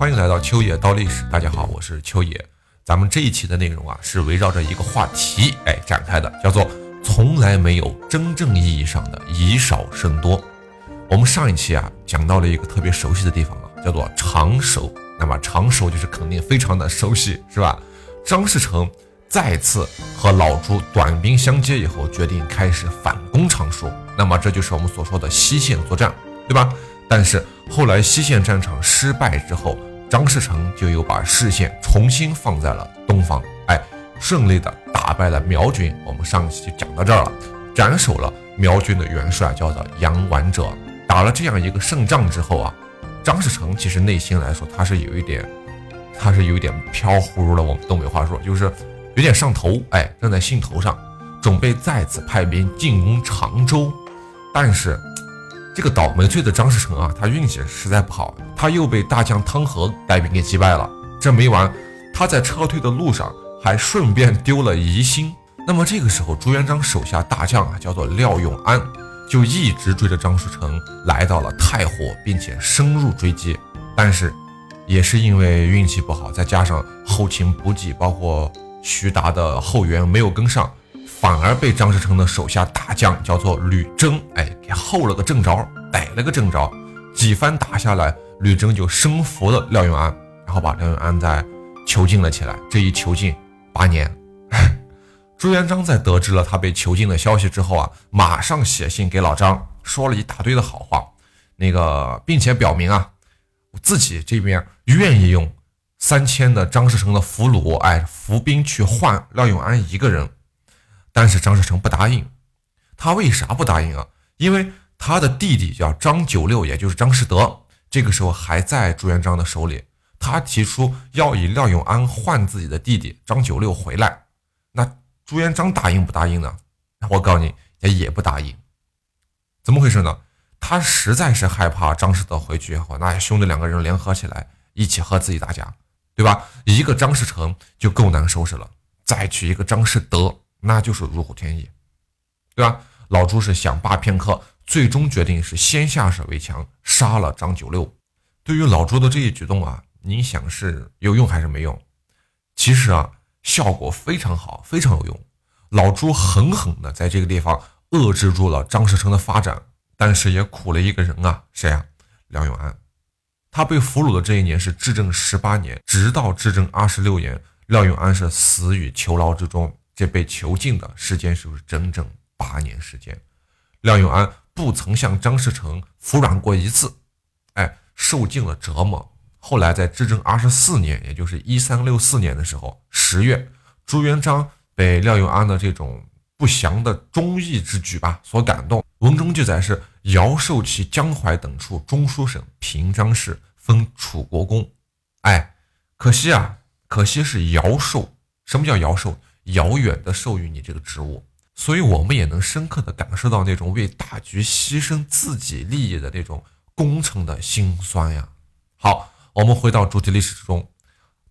欢迎来到秋野刀历史。大家好，我是秋野。咱们这一期的内容啊，是围绕着一个话题哎展开的，叫做从来没有真正意义上的以少胜多。我们上一期啊讲到了一个特别熟悉的地方啊，叫做长守。那么长守就是肯定非常的熟悉，是吧？张士诚再次和老朱短兵相接以后，决定开始反攻长熟。那么这就是我们所说的西线作战，对吧？但是后来西线战场失败之后，张士诚就又把视线重新放在了东方，哎，顺利的打败了苗军。我们上期就讲到这儿了，斩首了苗军的元帅，叫做杨完哲。打了这样一个胜仗之后啊，张士诚其实内心来说，他是有一点，他是有一点飘忽了。我们东北话说，就是有点上头，哎，正在兴头上，准备再次派兵进攻常州，但是。这个倒霉催的张士诚啊，他运气实在不好，他又被大将汤和带兵给击败了。这没完，他在撤退的路上还顺便丢了疑心。那么这个时候，朱元璋手下大将啊，叫做廖永安，就一直追着张士诚来到了太湖，并且深入追击。但是，也是因为运气不好，再加上后勤补给，包括徐达的后援没有跟上。反而被张士诚的手下大将叫做吕征，哎，给后了个正着，逮了个正着，几番打下来，吕征就生服了廖永安，然后把廖永安再囚禁了起来。这一囚禁八年。朱元璋在得知了他被囚禁的消息之后啊，马上写信给老张，说了一大堆的好话，那个并且表明啊，自己这边愿意用三千的张士诚的俘虏，哎，伏兵去换廖永安一个人。但是张士诚不答应，他为啥不答应啊？因为他的弟弟叫张九六，也就是张士德，这个时候还在朱元璋的手里。他提出要以廖永安换自己的弟弟张九六回来，那朱元璋答应不答应呢？我告诉你，也也不答应。怎么回事呢？他实在是害怕张士德回去以后，那兄弟两个人联合起来一起和自己打架，对吧？一个张士诚就够难收拾了，再娶一个张士德。那就是如虎添翼，对吧？老朱是想罢片刻，最终决定是先下手为强，杀了张九六。对于老朱的这一举动啊，你想是有用还是没用？其实啊，效果非常好，非常有用。老朱狠狠的在这个地方遏制住了张士诚的发展，但是也苦了一个人啊，谁啊？梁永安。他被俘虏的这一年是至正十八年，直到至正二十六年，廖永安是死于囚牢之中。这被囚禁的时间是不是整整八年时间？廖永安不曾向张士诚服软过一次，哎，受尽了折磨。后来在至正二十四年，也就是一三六四年的时候，十月，朱元璋被廖永安的这种不祥的忠义之举吧所感动，文中记载是尧授其江淮等处中书省平章事，封楚国公。哎，可惜啊，可惜是尧授。什么叫尧授？遥远的授予你这个职务，所以我们也能深刻的感受到那种为大局牺牲自己利益的那种功臣的辛酸呀。好，我们回到主题历史之中，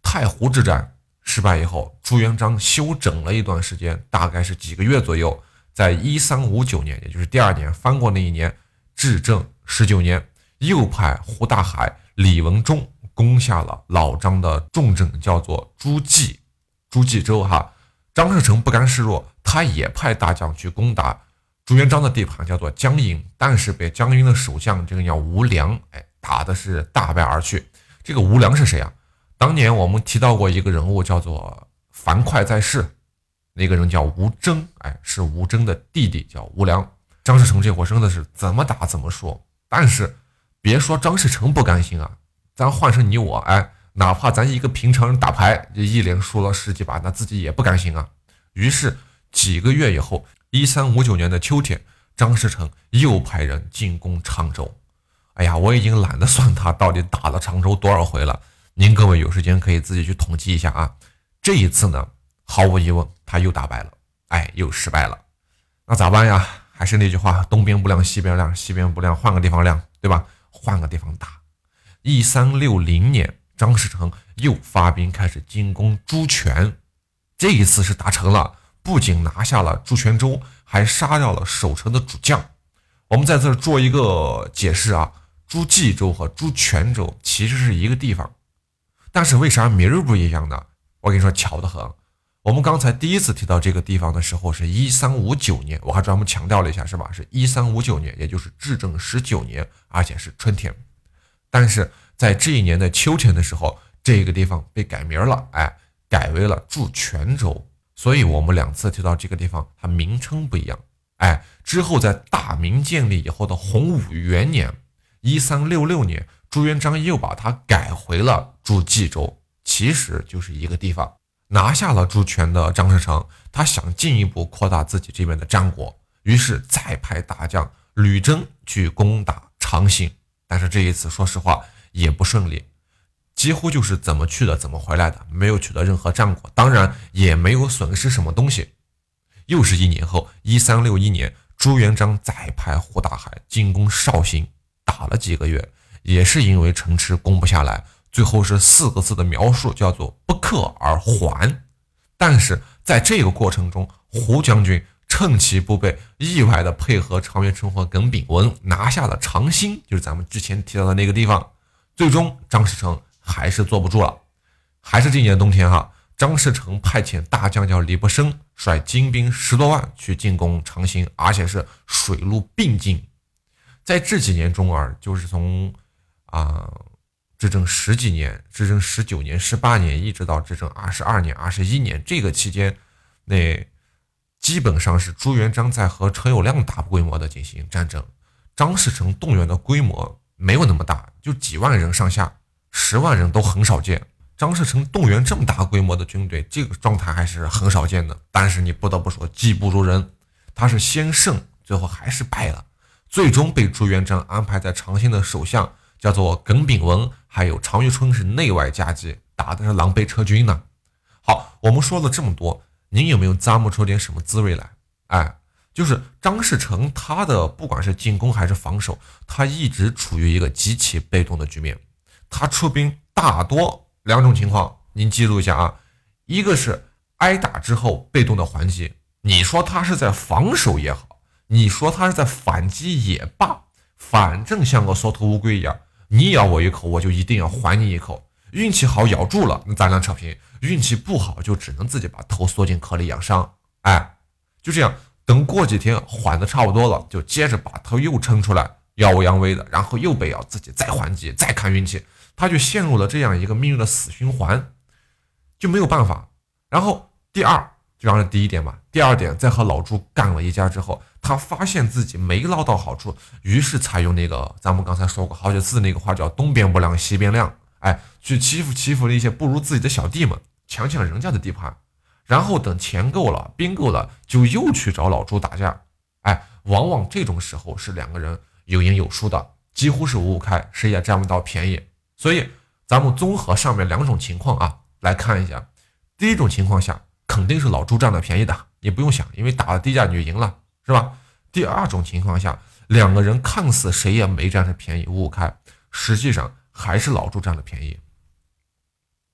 太湖之战失败以后，朱元璋休整了一段时间，大概是几个月左右，在一三五九年，也就是第二年翻过那一年，至正十九年，又派胡大海、李文忠攻下了老张的重镇，叫做诸暨，诸暨州哈。张士诚不甘示弱，他也派大将去攻打朱元璋的地盘，叫做江阴，但是被江阴的守将这个叫吴良，哎，打的是大败而去。这个吴良是谁啊？当年我们提到过一个人物，叫做樊哙在世，那个人叫吴征，哎，是吴征的弟弟，叫吴良。张士诚这伙真的是怎么打怎么说，但是别说张士诚不甘心啊，咱换成你我，哎。哪怕咱一个平常人打牌，一连输了十几把，那自己也不甘心啊。于是几个月以后，一三五九年的秋天，张士诚又派人进攻常州。哎呀，我已经懒得算他到底打了常州多少回了。您各位有时间可以自己去统计一下啊。这一次呢，毫无疑问他又打败了，哎，又失败了。那咋办呀？还是那句话，东边不亮西边亮，西边不亮换个地方亮，对吧？换个地方打。一三六零年。张士诚又发兵开始进攻朱权，这一次是达成了，不仅拿下了朱泉州，还杀掉了守城的主将。我们在这做一个解释啊，朱济州和朱泉州其实是一个地方，但是为啥名儿不一样呢？我跟你说，巧得很。我们刚才第一次提到这个地方的时候，是一三五九年，我还专门强调了一下，是吧？是一三五九年，也就是至正十九年，而且是春天。但是在这一年的秋天的时候，这个地方被改名了，哎，改为了驻泉州。所以我们两次提到这个地方，它名称不一样。哎，之后在大明建立以后的洪武元年，一三六六年，朱元璋又把它改回了驻冀州，其实就是一个地方。拿下了朱权的张士诚，他想进一步扩大自己这边的战果，于是再派大将吕征去攻打长兴。但是这一次，说实话也不顺利，几乎就是怎么去的怎么回来的，没有取得任何战果，当然也没有损失什么东西。又是一年后，一三六一年，朱元璋再派胡大海进攻绍兴，打了几个月，也是因为城池攻不下来。最后是四个字的描述，叫做“不克而还”。但是在这个过程中，胡将军趁其不备，意外的配合常元成和耿炳文拿下了长兴，就是咱们之前提到的那个地方。最终，张士诚还是坐不住了。还是这年冬天哈，张士诚派遣大将叫李伯升，率精兵十多万去进攻长兴，而且是水陆并进。在这几年中啊，就是从啊。执政十几年，执政十九年、十八年，一直到执政二十二年、二十一年，这个期间，那基本上是朱元璋在和陈友谅大规模的进行战争。张士诚动员的规模没有那么大，就几万人上下，十万人都很少见。张士诚动员这么大规模的军队，这个状态还是很少见的。但是你不得不说，技不如人，他是先胜，最后还是败了，最终被朱元璋安排在长兴的首相。叫做耿炳文，还有常遇春是内外夹击，打的是狼狈撤军呢。好，我们说了这么多，您有没有咂摸出点什么滋味来？哎，就是张士诚他的不管是进攻还是防守，他一直处于一个极其被动的局面。他出兵大多两种情况，您记录一下啊。一个是挨打之后被动的还击，你说他是在防守也好，你说他是在反击也罢，反正像个缩头乌龟一样。你咬我一口，我就一定要还你一口。运气好咬住了，那咱俩扯平；运气不好，就只能自己把头缩进壳里养伤。哎，就这样，等过几天缓的差不多了，就接着把头又撑出来，耀武扬威的，然后又被咬，自己再还击，再看运气，他就陷入了这样一个命运的死循环，就没有办法。然后第二。就让第一点嘛，第二点，在和老朱干了一架之后，他发现自己没捞到好处，于是采用那个咱们刚才说过好几次那个话，叫东边不亮西边亮，哎，去欺负欺负那些不如自己的小弟们，抢抢人家的地盘，然后等钱够了，兵够了，就又去找老朱打架，哎，往往这种时候是两个人有赢有输的，几乎是五五开，谁也占不到便宜。所以咱们综合上面两种情况啊，来看一下，第一种情况下。肯定是老朱占了便宜的，你不用想，因为打了低价你就赢了，是吧？第二种情况下，两个人看似谁也没占着便宜，五五开，实际上还是老朱占了便宜。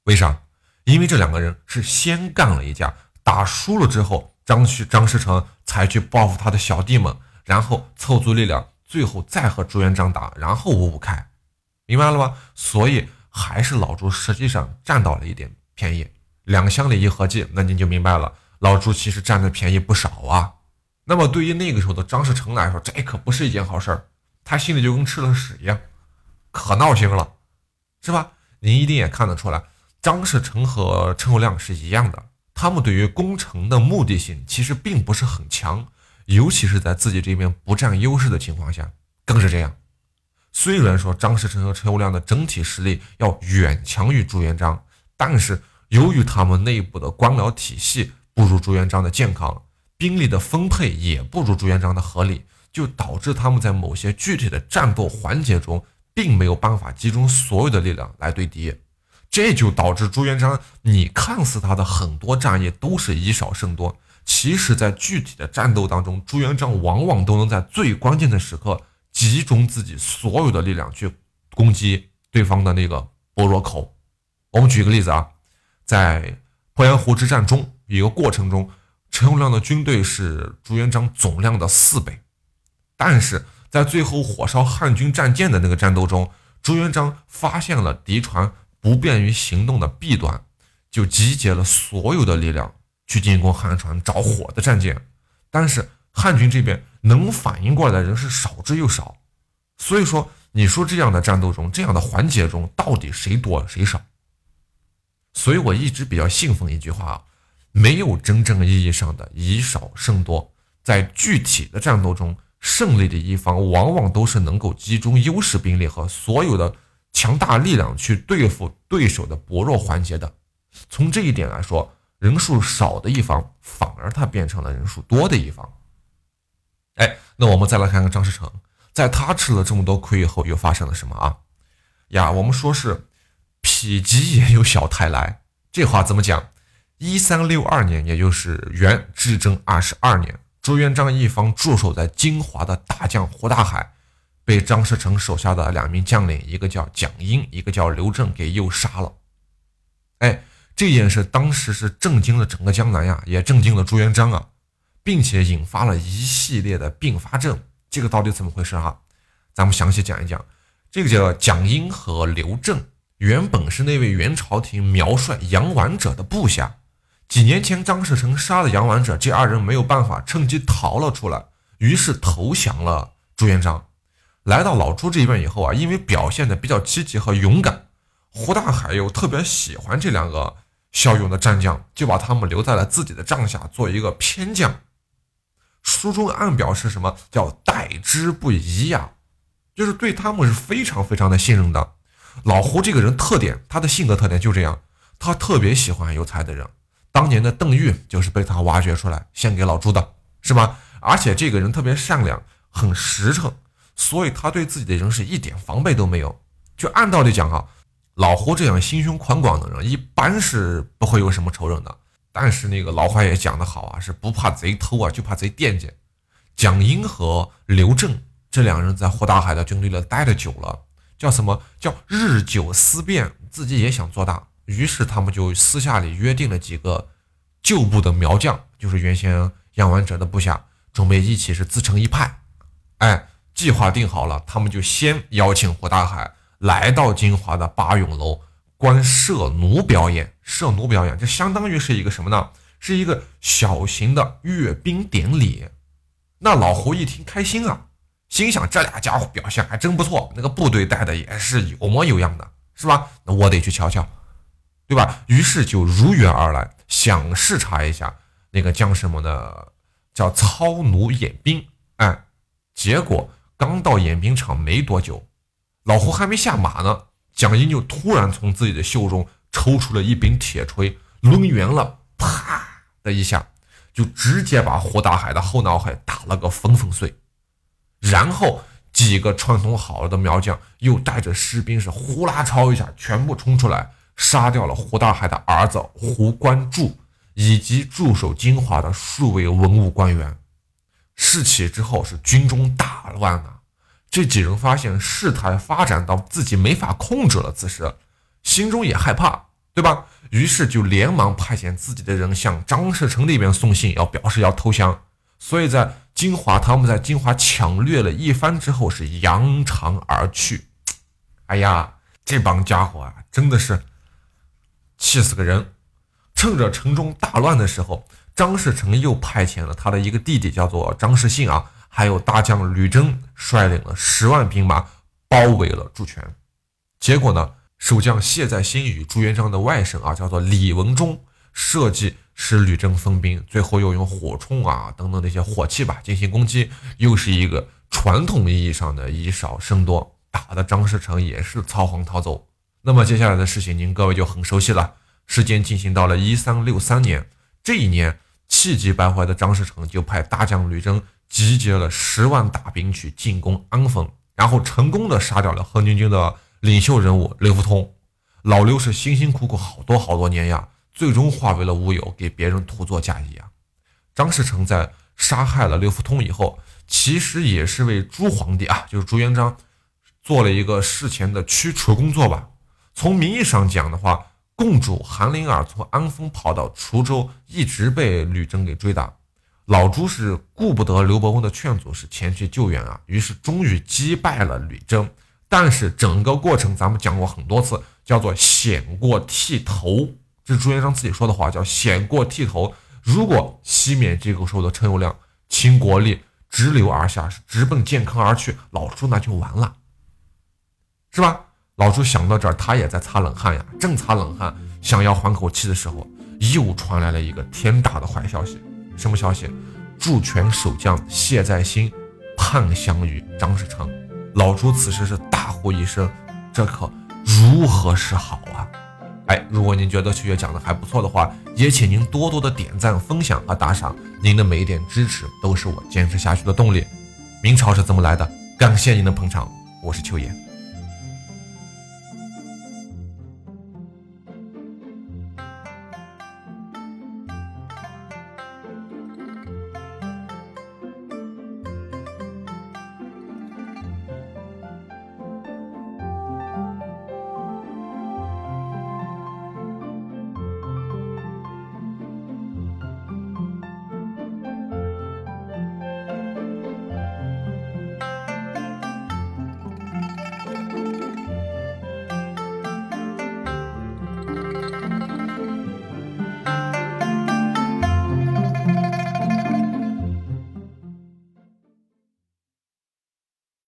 为啥？因为这两个人是先干了一架，打输了之后，张旭、张士诚才去报复他的小弟们，然后凑足力量，最后再和朱元璋打，然后五五开，明白了吧？所以还是老朱实际上占到了一点便宜。两相里一合计，那您就明白了，老朱其实占的便宜不少啊。那么对于那个时候的张士诚来说，这可不是一件好事儿，他心里就跟吃了屎一样，可闹心了，是吧？您一定也看得出来，张士诚和陈友谅是一样的，他们对于攻城的目的性其实并不是很强，尤其是在自己这边不占优势的情况下，更是这样。虽然说张士诚和陈友谅的整体实力要远强于朱元璋，但是。由于他们内部的官僚体系不如朱元璋的健康，兵力的分配也不如朱元璋的合理，就导致他们在某些具体的战斗环节中，并没有办法集中所有的力量来对敌，这就导致朱元璋，你看似他的很多战役都是以少胜多，其实，在具体的战斗当中，朱元璋往往都能在最关键的时刻集中自己所有的力量去攻击对方的那个薄弱口。我们举个例子啊。在鄱阳湖之战中，一个过程中，陈友谅的军队是朱元璋总量的四倍，但是在最后火烧汉军战舰的那个战斗中，朱元璋发现了敌船不便于行动的弊端，就集结了所有的力量去进攻汉船着火的战舰。但是汉军这边能反应过来的人是少之又少，所以说，你说这样的战斗中，这样的环节中，到底谁多谁少？所以我一直比较信奉一句话啊，没有真正意义上的以少胜多，在具体的战斗中。胜利的一方往往都是能够集中优势兵力和所有的强大力量去对付对手的薄弱环节的。从这一点来说，人数少的一方反而他变成了人数多的一方。哎，那我们再来看看张士诚，在他吃了这么多亏以后，又发生了什么啊？呀，我们说是“否极也有小泰来”，这话怎么讲？一三六二年，也就是元至正二十二年。朱元璋一方驻守在金华的大将胡大海，被张士诚手下的两名将领，一个叫蒋英，一个叫刘正，给诱杀了。哎，这件事当时是震惊了整个江南呀，也震惊了朱元璋啊，并且引发了一系列的并发症。这个到底怎么回事啊？咱们详细讲一讲。这个叫蒋英和刘正，原本是那位元朝廷苗帅杨完者的部下。几年前，张士诚杀了杨完者，这二人没有办法，趁机逃了出来，于是投降了朱元璋。来到老朱这边以后啊，因为表现的比较积极和勇敢，胡大海又特别喜欢这两个骁勇的战将，就把他们留在了自己的帐下，做一个偏将。书中暗表示什么叫待之不疑呀？就是对他们是非常非常的信任的。老胡这个人特点，他的性格特点就这样，他特别喜欢有才的人。当年的邓玉就是被他挖掘出来献给老朱的，是吧？而且这个人特别善良，很实诚，所以他对自己的人是一点防备都没有。就按道理讲啊，老胡这样心胸宽广的人，一般是不会有什么仇人的。但是那个老话也讲得好啊，是不怕贼偷啊，就怕贼惦记。蒋英和刘正这两人在胡大海的军队里待的久了，叫什么叫日久思变，自己也想做大。于是他们就私下里约定了几个旧部的苗将，就是原先杨完者的部下，准备一起是自成一派。哎，计划定好了，他们就先邀请胡大海来到金华的八咏楼观射弩表演。射弩表演，这相当于是一个什么呢？是一个小型的阅兵典礼。那老胡一听开心啊，心想这俩家伙表现还真不错，那个部队带的也是有模有样的，是吧？那我得去瞧瞧。对吧？于是就如约而来，想视察一下那个将士们的叫操弩演兵。哎，结果刚到演兵场没多久，老胡还没下马呢，蒋英就突然从自己的袖中抽出了一柄铁锤，抡圆了，啪的一下，就直接把胡大海的后脑海打了个粉粉碎。然后几个串通好了的苗将又带着士兵是呼啦超一下，全部冲出来。杀掉了胡大海的儿子胡关柱，以及驻守金华的数位文武官员。事起之后是军中大乱啊！这几人发现事态发展到自己没法控制了，此时心中也害怕，对吧？于是就连忙派遣自己的人向张士诚那边送信，要表示要投降。所以在金华，他们在金华抢掠了一番之后，是扬长而去。哎呀，这帮家伙啊，真的是！气死个人！趁着城中大乱的时候，张士诚又派遣了他的一个弟弟，叫做张士信啊，还有大将吕征，率领了十万兵马包围了朱权。结果呢，守将谢在新与朱元璋的外甥啊，叫做李文忠，设计使吕征分兵，最后又用火铳啊等等那些火器吧进行攻击，又是一个传统意义上的以少胜多，打的张士诚也是仓皇逃走。那么接下来的事情，您各位就很熟悉了。时间进行到了一三六三年，这一年气急败坏的张士诚就派大将吕征集结了十万大兵去进攻安丰，然后成功的杀掉了红巾军的领袖人物刘福通。老刘是辛辛苦苦好多好多年呀，最终化为了乌有，给别人徒作嫁衣啊。张士诚在杀害了刘福通以后，其实也是为朱皇帝啊，就是朱元璋做了一个事前的驱除工作吧。从名义上讲的话，共主韩林儿从安丰跑到滁州，一直被吕征给追打。老朱是顾不得刘伯温的劝阻，是前去救援啊。于是终于击败了吕征。但是整个过程咱们讲过很多次，叫做险过剃头。这是朱元璋自己说的话，叫险过剃头。如果西缅这个时候的陈友谅倾国力直流而下，是直奔健康而去，老朱那就完了，是吧？老朱想到这儿，他也在擦冷汗呀，正擦冷汗，想要缓口气的时候，又传来了一个天大的坏消息。什么消息？驻权守将谢在兴叛降于张士诚。老朱此时是大呼一声：“这可如何是好啊！”哎，如果您觉得秋月讲的还不错的话，也请您多多的点赞、分享和打赏。您的每一点支持都是我坚持下去的动力。明朝是怎么来的？感谢您的捧场，我是秋野。